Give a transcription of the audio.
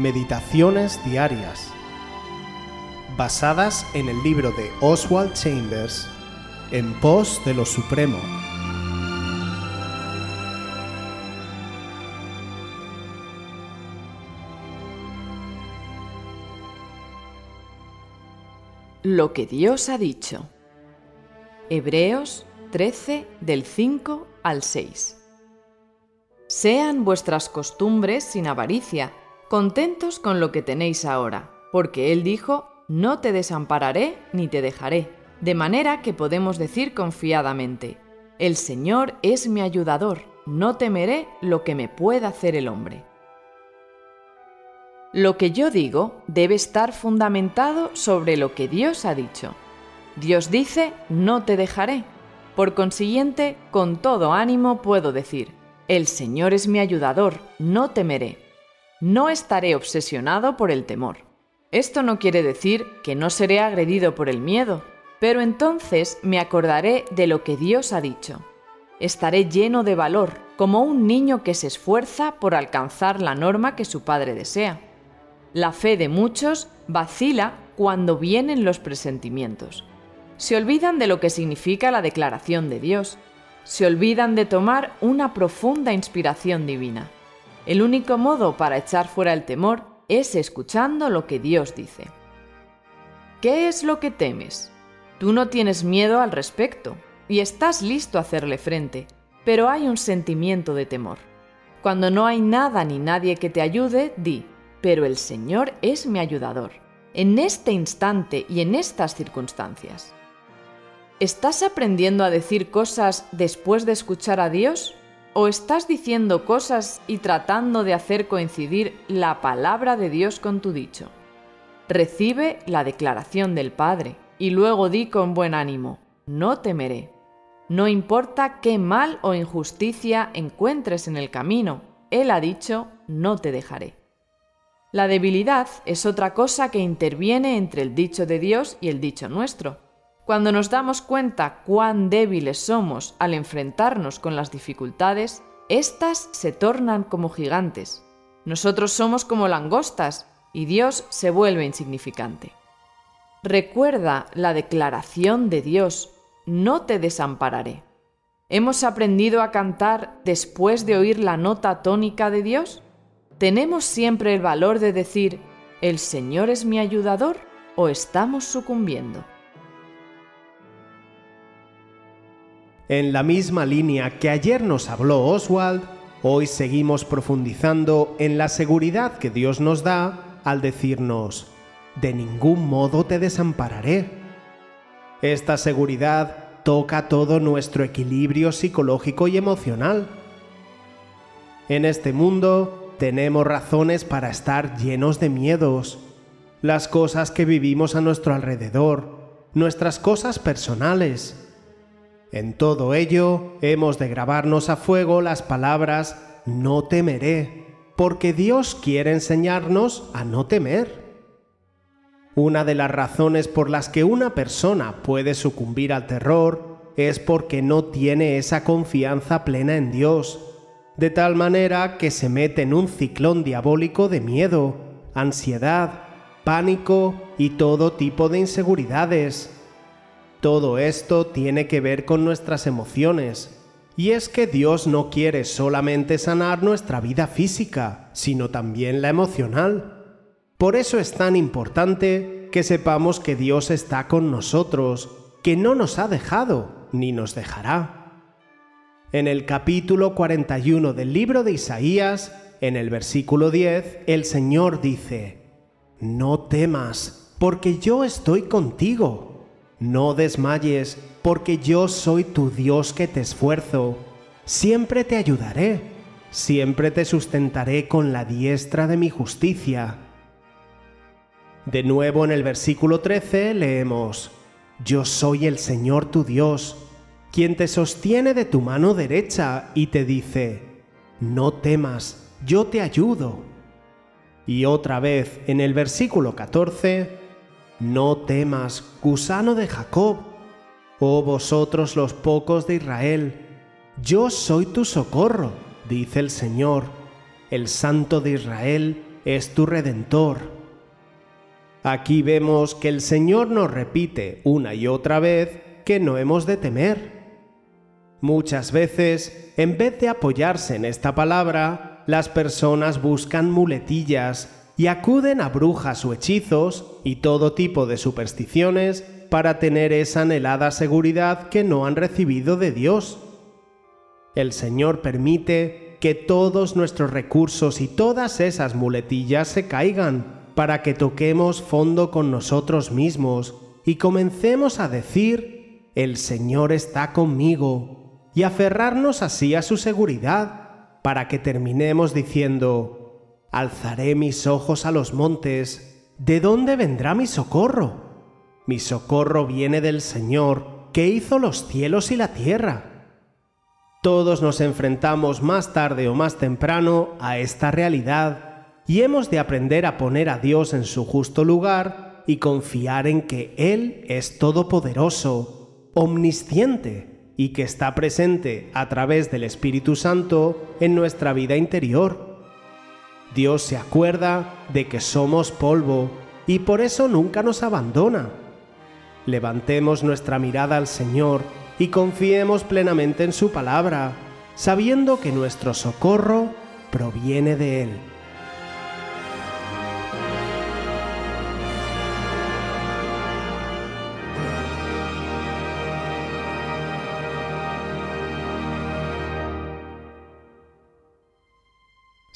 Meditaciones Diarias, basadas en el libro de Oswald Chambers, En pos de lo Supremo. Lo que Dios ha dicho. Hebreos 13 del 5 al 6. Sean vuestras costumbres sin avaricia, contentos con lo que tenéis ahora, porque Él dijo, no te desampararé ni te dejaré, de manera que podemos decir confiadamente, el Señor es mi ayudador, no temeré lo que me pueda hacer el hombre. Lo que yo digo debe estar fundamentado sobre lo que Dios ha dicho. Dios dice, no te dejaré. Por consiguiente, con todo ánimo puedo decir, el Señor es mi ayudador, no temeré. No estaré obsesionado por el temor. Esto no quiere decir que no seré agredido por el miedo, pero entonces me acordaré de lo que Dios ha dicho. Estaré lleno de valor, como un niño que se esfuerza por alcanzar la norma que su padre desea. La fe de muchos vacila cuando vienen los presentimientos. Se olvidan de lo que significa la declaración de Dios se olvidan de tomar una profunda inspiración divina. El único modo para echar fuera el temor es escuchando lo que Dios dice. ¿Qué es lo que temes? Tú no tienes miedo al respecto y estás listo a hacerle frente, pero hay un sentimiento de temor. Cuando no hay nada ni nadie que te ayude, di, pero el Señor es mi ayudador, en este instante y en estas circunstancias. ¿Estás aprendiendo a decir cosas después de escuchar a Dios? ¿O estás diciendo cosas y tratando de hacer coincidir la palabra de Dios con tu dicho? Recibe la declaración del Padre y luego di con buen ánimo, no temeré. No importa qué mal o injusticia encuentres en el camino, Él ha dicho, no te dejaré. La debilidad es otra cosa que interviene entre el dicho de Dios y el dicho nuestro cuando nos damos cuenta cuán débiles somos al enfrentarnos con las dificultades, éstas se tornan como gigantes. Nosotros somos como langostas y Dios se vuelve insignificante. Recuerda la declaración de Dios, no te desampararé. ¿Hemos aprendido a cantar después de oír la nota tónica de Dios? ¿Tenemos siempre el valor de decir, el Señor es mi ayudador o estamos sucumbiendo? En la misma línea que ayer nos habló Oswald, hoy seguimos profundizando en la seguridad que Dios nos da al decirnos, de ningún modo te desampararé. Esta seguridad toca todo nuestro equilibrio psicológico y emocional. En este mundo tenemos razones para estar llenos de miedos, las cosas que vivimos a nuestro alrededor, nuestras cosas personales, en todo ello hemos de grabarnos a fuego las palabras no temeré, porque Dios quiere enseñarnos a no temer. Una de las razones por las que una persona puede sucumbir al terror es porque no tiene esa confianza plena en Dios, de tal manera que se mete en un ciclón diabólico de miedo, ansiedad, pánico y todo tipo de inseguridades todo esto tiene que ver con nuestras emociones. Y es que Dios no quiere solamente sanar nuestra vida física, sino también la emocional. Por eso es tan importante que sepamos que Dios está con nosotros, que no nos ha dejado ni nos dejará. En el capítulo 41 del libro de Isaías, en el versículo 10, el Señor dice, No temas, porque yo estoy contigo no desmayes, porque yo soy tu Dios que te esfuerzo. Siempre te ayudaré, siempre te sustentaré con la diestra de mi justicia. De nuevo en el versículo 13 leemos, Yo soy el Señor tu Dios, quien te sostiene de tu mano derecha y te dice, No temas, yo te ayudo. Y otra vez en el versículo 14, no temas, gusano de Jacob, oh vosotros los pocos de Israel, yo soy tu socorro, dice el Señor, el Santo de Israel, es tu redentor. Aquí vemos que el Señor nos repite una y otra vez que no hemos de temer. Muchas veces, en vez de apoyarse en esta palabra, las personas buscan muletillas y acuden a brujas o hechizos y todo tipo de supersticiones para tener esa anhelada seguridad que no han recibido de Dios. El Señor permite que todos nuestros recursos y todas esas muletillas se caigan para que toquemos fondo con nosotros mismos y comencemos a decir, el Señor está conmigo, y aferrarnos así a su seguridad, para que terminemos diciendo, alzaré mis ojos a los montes, ¿de dónde vendrá mi socorro? Mi socorro viene del Señor, que hizo los cielos y la tierra. Todos nos enfrentamos más tarde o más temprano a esta realidad y hemos de aprender a poner a Dios en su justo lugar y confiar en que Él es todopoderoso, omnisciente y que está presente a través del Espíritu Santo en nuestra vida interior. Dios se acuerda de que somos polvo y por eso nunca nos abandona. Levantemos nuestra mirada al Señor y confiemos plenamente en su palabra, sabiendo que nuestro socorro proviene de Él.